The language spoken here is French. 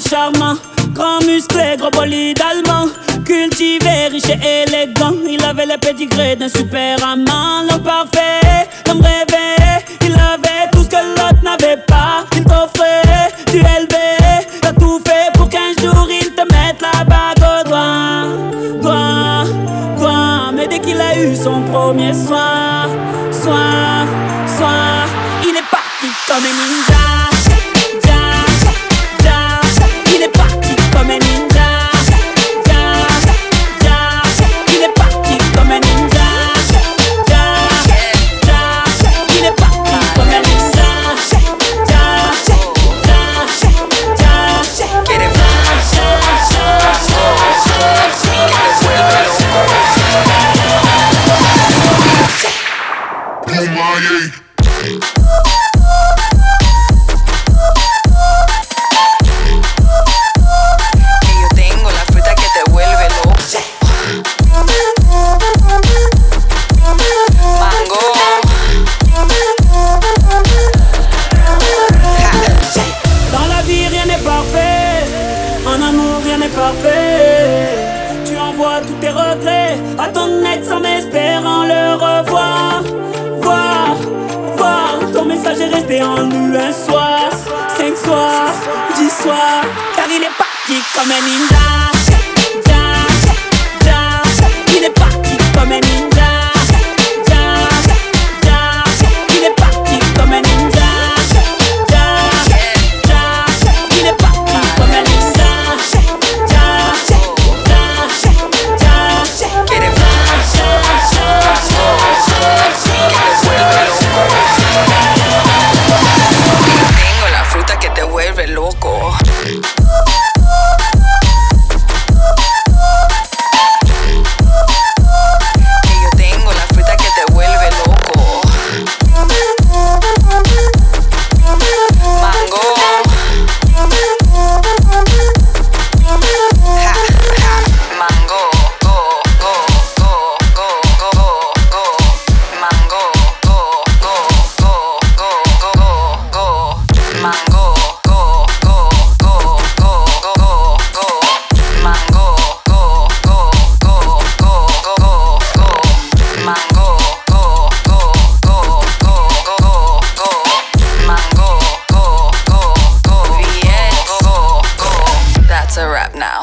charmant. Grand musclé, gros bolide allemand. Cultivé, riche et élégant. Il avait le pédigré d'un super amant. L'homme parfait, l'homme rêvé. Il avait tout ce que l'autre n'avait pas. Il t'offrait du LB. T'as tout fait pour qu'un jour il te mette la bague au doigt. Doigt, doigt. Mais dès qu'il a eu son premier soin, soin, soin, il est parti comme un ninja. Dans la vie rien n'est parfait. En amour rien n'est parfait. Tu envoies tous tes regrets à ton aide sans m'espérer. That's a up now.